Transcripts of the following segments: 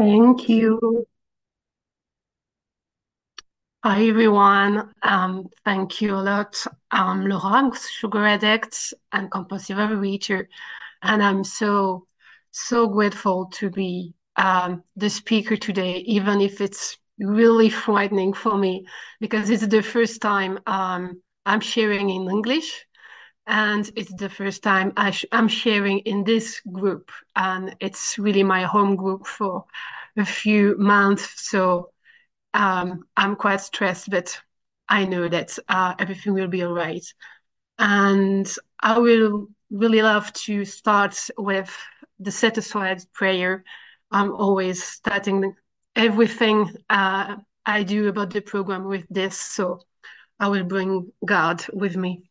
Thank you. Hi, everyone. Um, thank you a lot. I'm Laura, sugar addict and compulsive overeater, and I'm so, so grateful to be um, the speaker today, even if it's really frightening for me because it's the first time um, I'm sharing in English and it's the first time I am sharing in this group and it's really my home group for a few months so um, I'm quite stressed, but I know that uh, everything will be all right. And I will really love to start with the set aside prayer. I'm always starting everything uh, I do about the program with this, so I will bring God with me.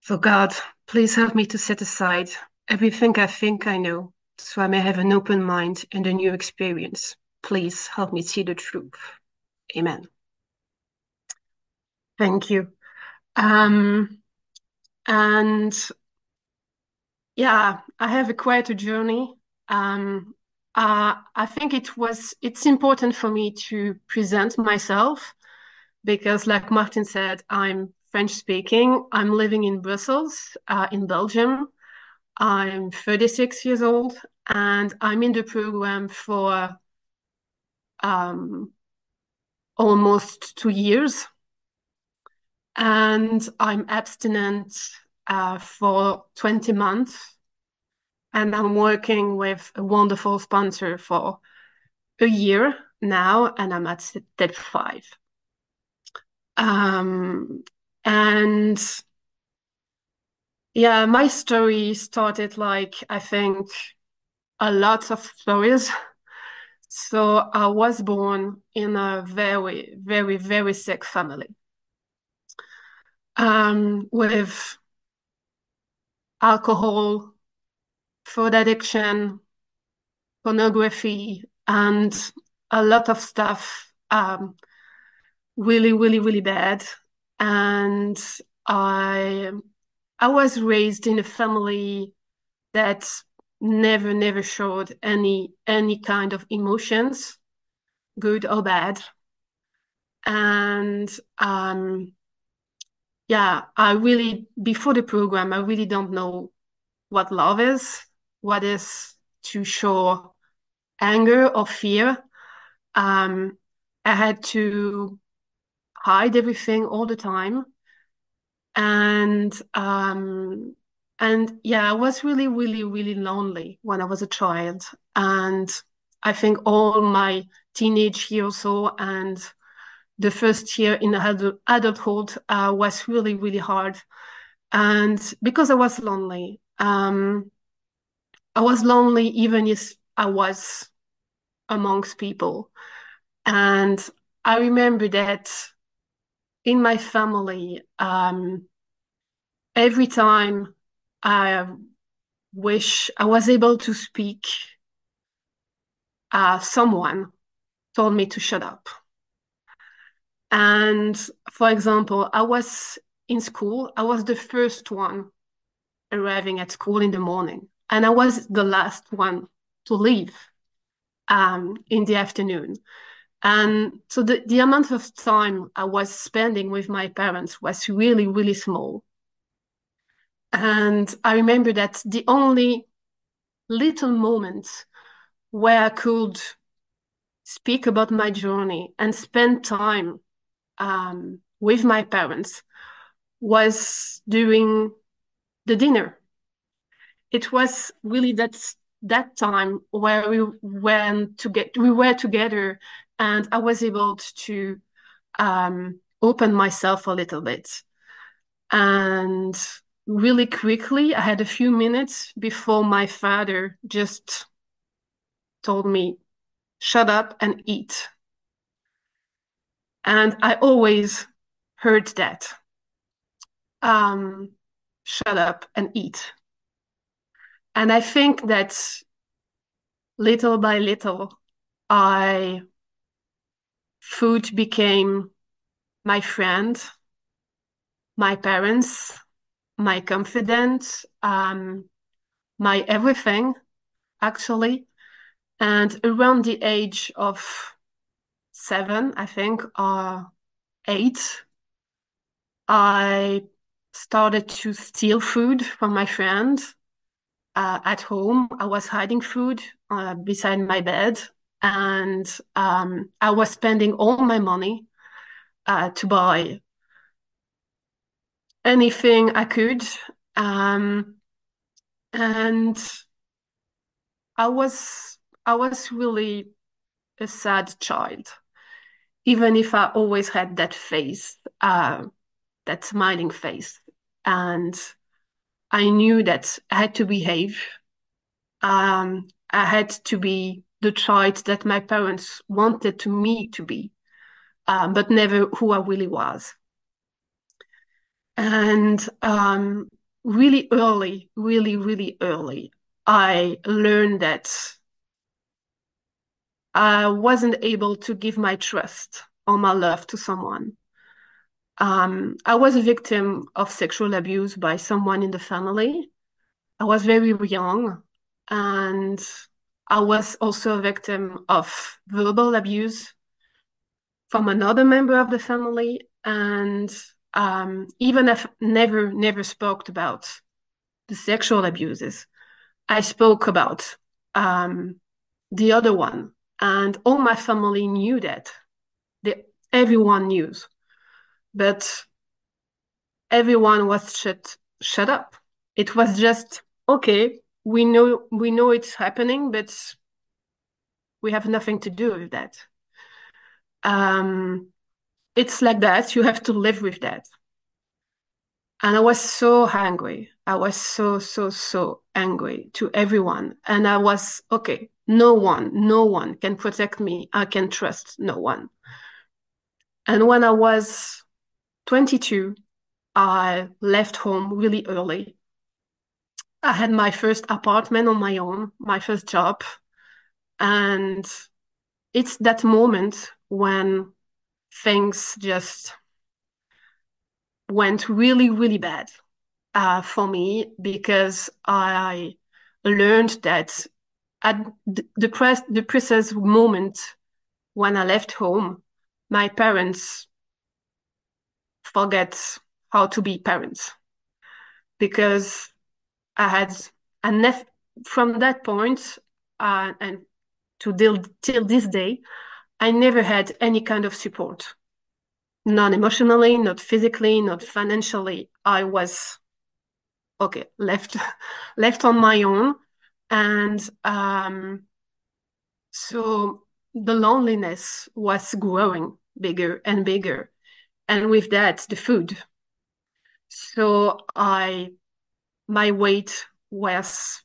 So, God, please help me to set aside everything I think I know so I may have an open mind and a new experience. Please help me see the truth. Amen. Thank you. Um, and yeah, I have a quite a journey. Um, uh, I think it was it's important for me to present myself because, like Martin said, I'm French speaking. I'm living in Brussels, uh, in Belgium. I'm 36 years old, and I'm in the program for um, almost two years. And I'm abstinent uh, for 20 months. And I'm working with a wonderful sponsor for a year now, and I'm at step five. Um, and yeah, my story started like, I think, a lot of stories so I was born in a very, very, very sick family um, with alcohol, food addiction, pornography, and a lot of stuff um, really, really, really bad. And I, I was raised in a family that never never showed any any kind of emotions good or bad. And um yeah i really before the program i really don't know what love is what is to show anger or fear. Um i had to hide everything all the time and um and yeah, I was really, really, really lonely when I was a child. And I think all my teenage years so and the first year in adult, adulthood uh, was really, really hard. And because I was lonely, um, I was lonely even if I was amongst people. And I remember that in my family, um, every time I wish I was able to speak. Uh, someone told me to shut up. And for example, I was in school, I was the first one arriving at school in the morning, and I was the last one to leave um, in the afternoon. And so the, the amount of time I was spending with my parents was really, really small. And I remember that the only little moments where I could speak about my journey and spend time um, with my parents was during the dinner. It was really that that time where we went to get we were together, and I was able to um, open myself a little bit. And really quickly, I had a few minutes before my father just told me, shut up and eat. And I always heard that. Um, shut up and eat. And I think that little by little, I food became my friend, my parents, my confidence, um, my everything, actually. And around the age of seven, I think, or eight, I started to steal food from my friends uh, at home. I was hiding food uh, beside my bed, and um, I was spending all my money uh, to buy anything I could. Um, and I was I was really a sad child, even if I always had that face, uh, that smiling face, and I knew that I had to behave. Um, I had to be the child that my parents wanted to me to be, um, but never who I really was. And um, really early, really, really early, I learned that I wasn't able to give my trust or my love to someone. Um, I was a victim of sexual abuse by someone in the family. I was very young, and I was also a victim of verbal abuse from another member of the family. And um, even if never, never spoke about the sexual abuses, I spoke about um, the other one. And all my family knew that. Everyone knew but everyone was shut shut up. It was just okay. We know we know it's happening, but we have nothing to do with that. Um, it's like that. You have to live with that. And I was so angry. I was so so so angry to everyone, and I was okay. No one, no one can protect me. I can trust no one. And when I was 22, I left home really early. I had my first apartment on my own, my first job. And it's that moment when things just went really, really bad uh, for me because I learned that at the, press, the precise moment when I left home, my parents forget how to be parents because I had enough from that point uh, and to till, till this day, I never had any kind of support, not emotionally, not physically, not financially. I was okay left left on my own, and um, so the loneliness was growing bigger and bigger. And with that the food. So i my weight was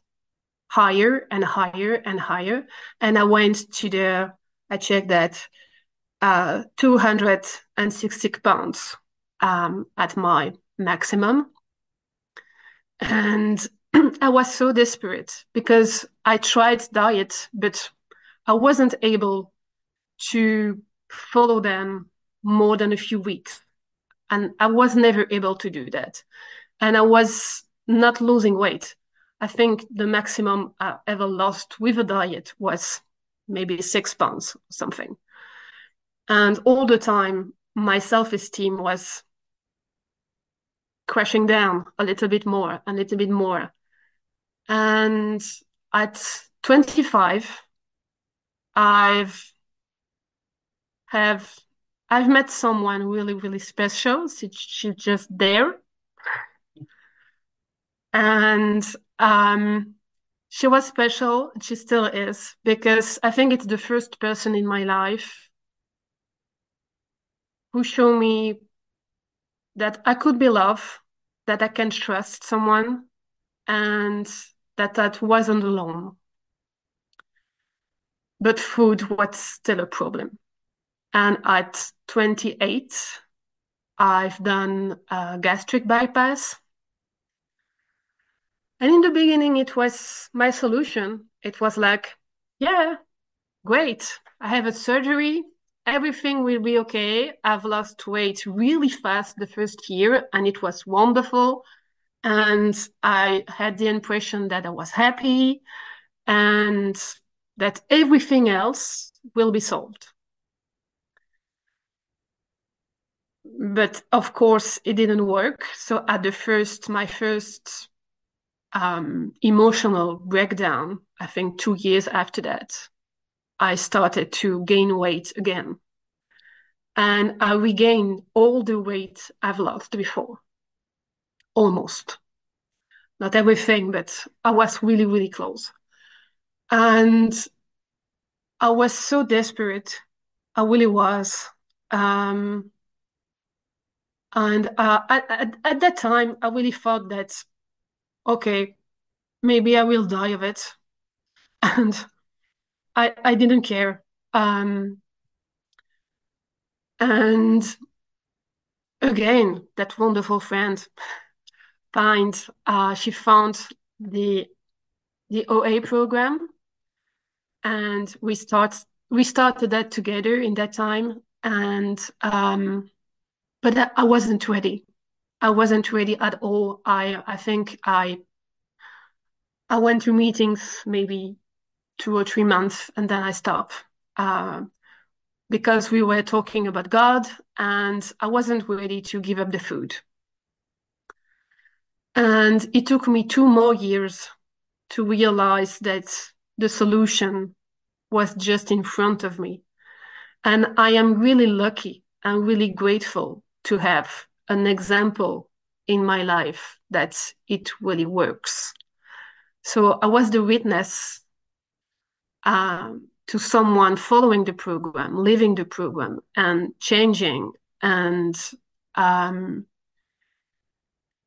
higher and higher and higher and i went to the i checked that uh, 260 pounds um, at my maximum and i was so desperate because i tried diet but i wasn't able to follow them more than a few weeks. And I was never able to do that. And I was not losing weight. I think the maximum I ever lost with a diet was maybe six pounds or something. And all the time, my self esteem was crashing down a little bit more, a little bit more. And at 25, I've have I've met someone really, really special. She, she's just there. And um, she was special. She still is, because I think it's the first person in my life who showed me that I could be loved, that I can trust someone, and that that wasn't alone. But food was still a problem. And at 28, I've done a gastric bypass. And in the beginning, it was my solution. It was like, yeah, great. I have a surgery. Everything will be okay. I've lost weight really fast the first year, and it was wonderful. And I had the impression that I was happy. And that everything else will be solved. But of course, it didn't work. So at the first, my first um, emotional breakdown, I think two years after that, I started to gain weight again. And I regained all the weight I've lost before. Almost. Not everything, but I was really, really close. And I was so desperate. I really was. Um, and uh, at, at that time, I really thought that, okay, maybe I will die of it. And I, I didn't care. Um, and again, that wonderful friend find uh, she found the the OA program, and we start we started that together in that time. And um, but I wasn't ready. I wasn't ready at all. I I think I I went to meetings maybe two or three months and then I stopped uh, because we were talking about God and I wasn't ready to give up the food. And it took me two more years to realize that the solution was just in front of me. And I am really lucky and really grateful to have an example in my life that it really works. So I was the witness um, to someone following the program, leaving the program, and changing. And um,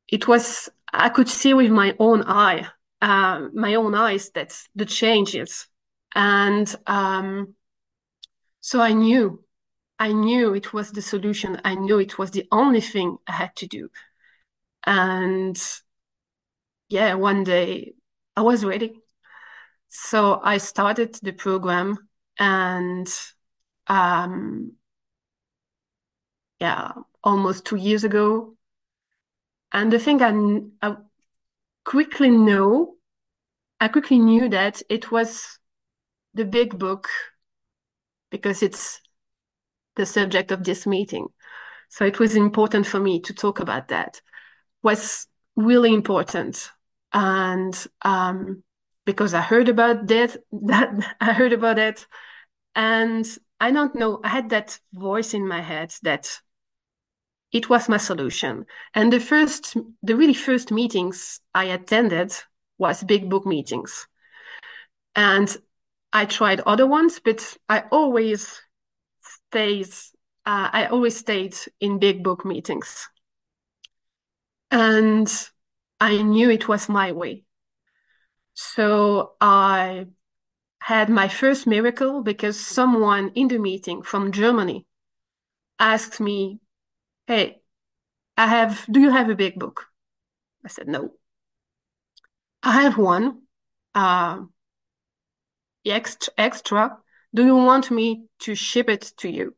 it was I could see with my own eye, uh, my own eyes, that the changes, and um, so I knew, I knew it was the solution. I knew it was the only thing I had to do, and yeah, one day I was ready. So I started the program and um, yeah, almost two years ago. And the thing I, I quickly know, I quickly knew that it was the big book because it's the subject of this meeting. So it was important for me to talk about that. Was really important, and um, because I heard about that, that I heard about it. And I don't know, I had that voice in my head that it was my solution. And the first, the really first meetings I attended was big book meetings. And I tried other ones, but I always stays, uh, I always stayed in big book meetings. And I knew it was my way. So I had my first miracle because someone in the meeting from Germany asked me, Hey, I have, do you have a big book? I said, No. I have one, uh, extra, extra. Do you want me to ship it to you?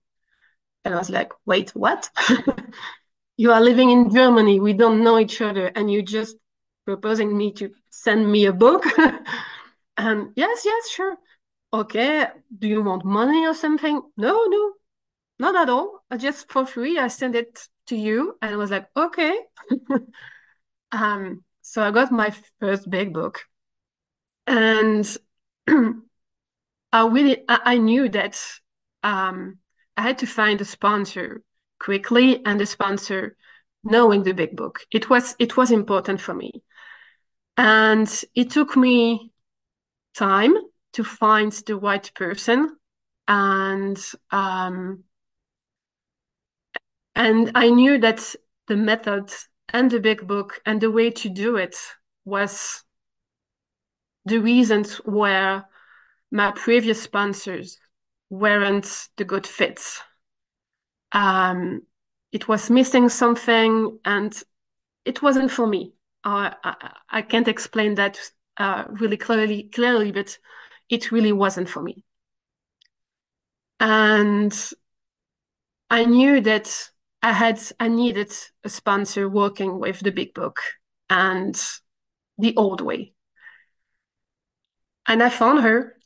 And I was like, Wait, what? you are living in Germany. We don't know each other. And you just proposing me to send me a book. and yes, yes, sure. Okay, do you want money or something? No, no, not at all. I just for free, I send it to you. And I was like, okay. um, so I got my first big book. And I really I, knew that um, I had to find a sponsor quickly and a sponsor knowing the big book. It was it was important for me. And it took me time to find the right person. And um, and I knew that the method and the big book and the way to do it was the reasons where my previous sponsors weren't the good fits. Um, it was missing something and it wasn't for me. I, I, can't explain that uh, really clearly, clearly, but it really wasn't for me. And I knew that I had, I needed a sponsor working with the big book and the old way. And I found her.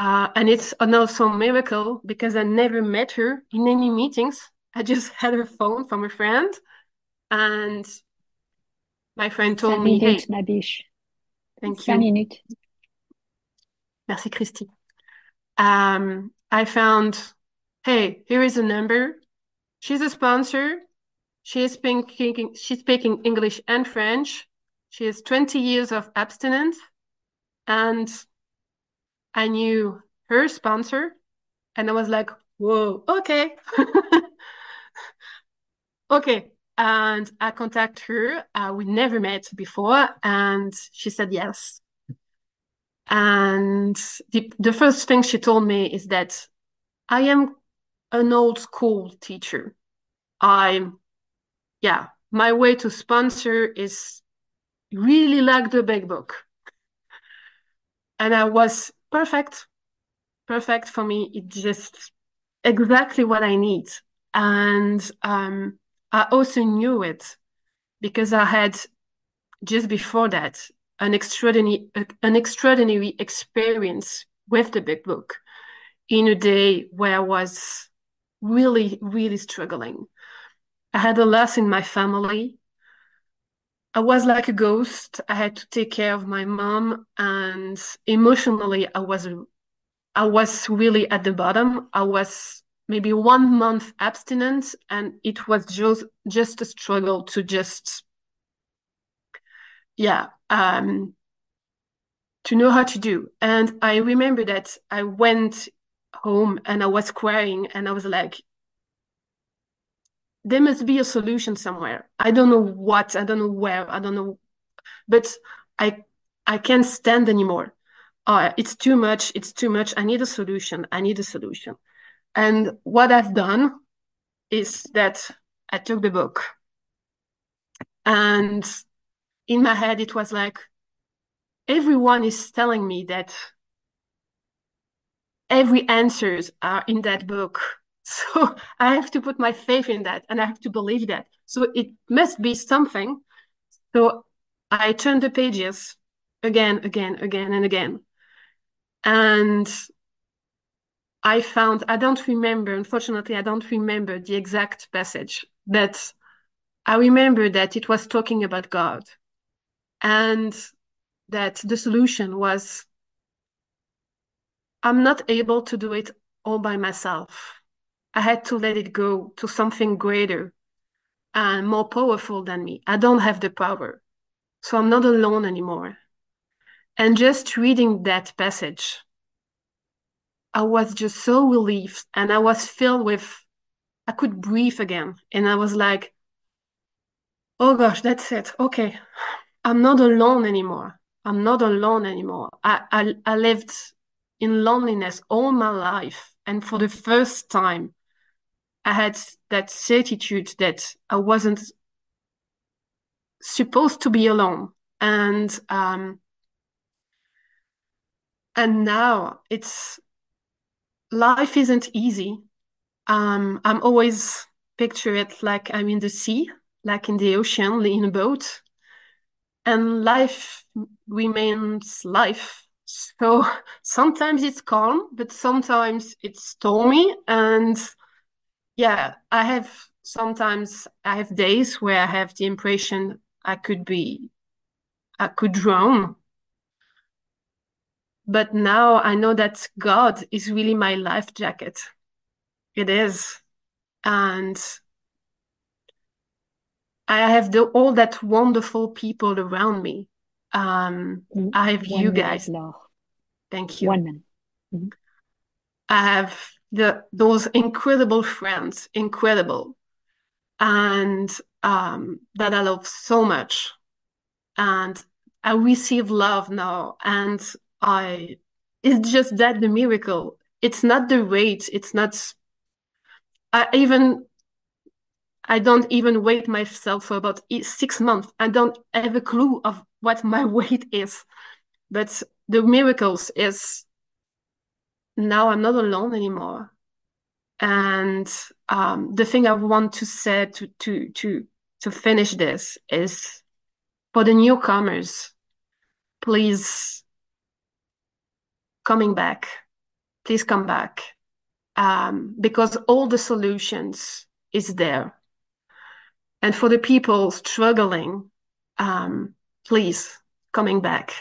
Uh, and it's an also miracle because I never met her in any meetings. I just had her phone from a friend, and my friend told me, minutes, "Hey, ma biche. thank Cinq you, minutes. merci Christy." Um, I found, hey, here is a number. She's a sponsor. She is speaking, she's speaking English and French. She has 20 years of abstinence. And I knew her sponsor. And I was like, whoa, okay. okay. And I contact her. Uh, we never met before. And she said yes. And the, the first thing she told me is that I am an old school teacher. I'm, yeah, my way to sponsor is really like the big book. And I was perfect, perfect for me. It's just exactly what I need. And um, I also knew it because I had just before that an extraordinary an extraordinary experience with the big book in a day where I was really, really struggling. I had a loss in my family. I was like a ghost. I had to take care of my mom, and emotionally, I was I was really at the bottom. I was maybe one month abstinent, and it was just just a struggle to just yeah um, to know how to do. And I remember that I went home and I was crying, and I was like, there must be a solution somewhere. I don't know what, I don't know where, I don't know, but I I can't stand anymore. Uh, it's too much, it's too much. I need a solution. I need a solution. And what I've done is that I took the book and in my head it was like everyone is telling me that every answers are in that book so I have to put my faith in that and I have to believe that. So it must be something. So I turn the pages again, again, again, and again. And I found, I don't remember, unfortunately, I don't remember the exact passage, but I remember that it was talking about God and that the solution was I'm not able to do it all by myself. I had to let it go to something greater and more powerful than me. I don't have the power. So I'm not alone anymore. And just reading that passage, I was just so relieved and I was filled with, I could breathe again. And I was like, oh gosh, that's it. Okay. I'm not alone anymore. I'm not alone anymore. I, I, I lived in loneliness all my life. And for the first time, I had that certitude that I wasn't supposed to be alone. And um, and now it's life isn't easy. Um, I'm always picture it like I'm in the sea, like in the ocean, in a boat, and life remains life. So sometimes it's calm, but sometimes it's stormy, and yeah, I have sometimes I have days where I have the impression I could be, I could drown. But now I know that God is really my life jacket. It is. And I have the, all that wonderful people around me. Um, I have One you guys. Laure. Thank you. One minute. Mhm. I have the those incredible friends, incredible, and um, that I love so much. And I receive love now, and I it's just that the miracle. It's not the weight. It's not. I even I don't even weight myself for about six months. I don't have a clue of what my weight is. But the miracles is now I'm not alone anymore. And um, the thing I want to say to to to to finish this is for the newcomers, please coming back. please come back um, because all the solutions is there. And for the people struggling, um, please coming back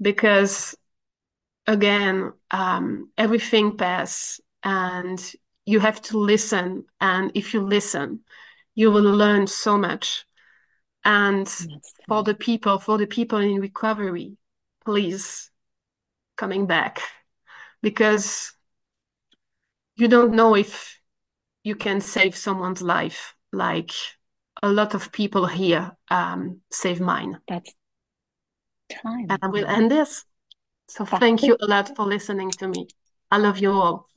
because again, um, everything pass and you have to listen. And if you listen, you will learn so much. And for the people, for the people in recovery, please coming back because you don't know if you can save someone's life like a lot of people here um, save mine. That's time. And I will end this. So thank you a lot for listening to me. I love you all.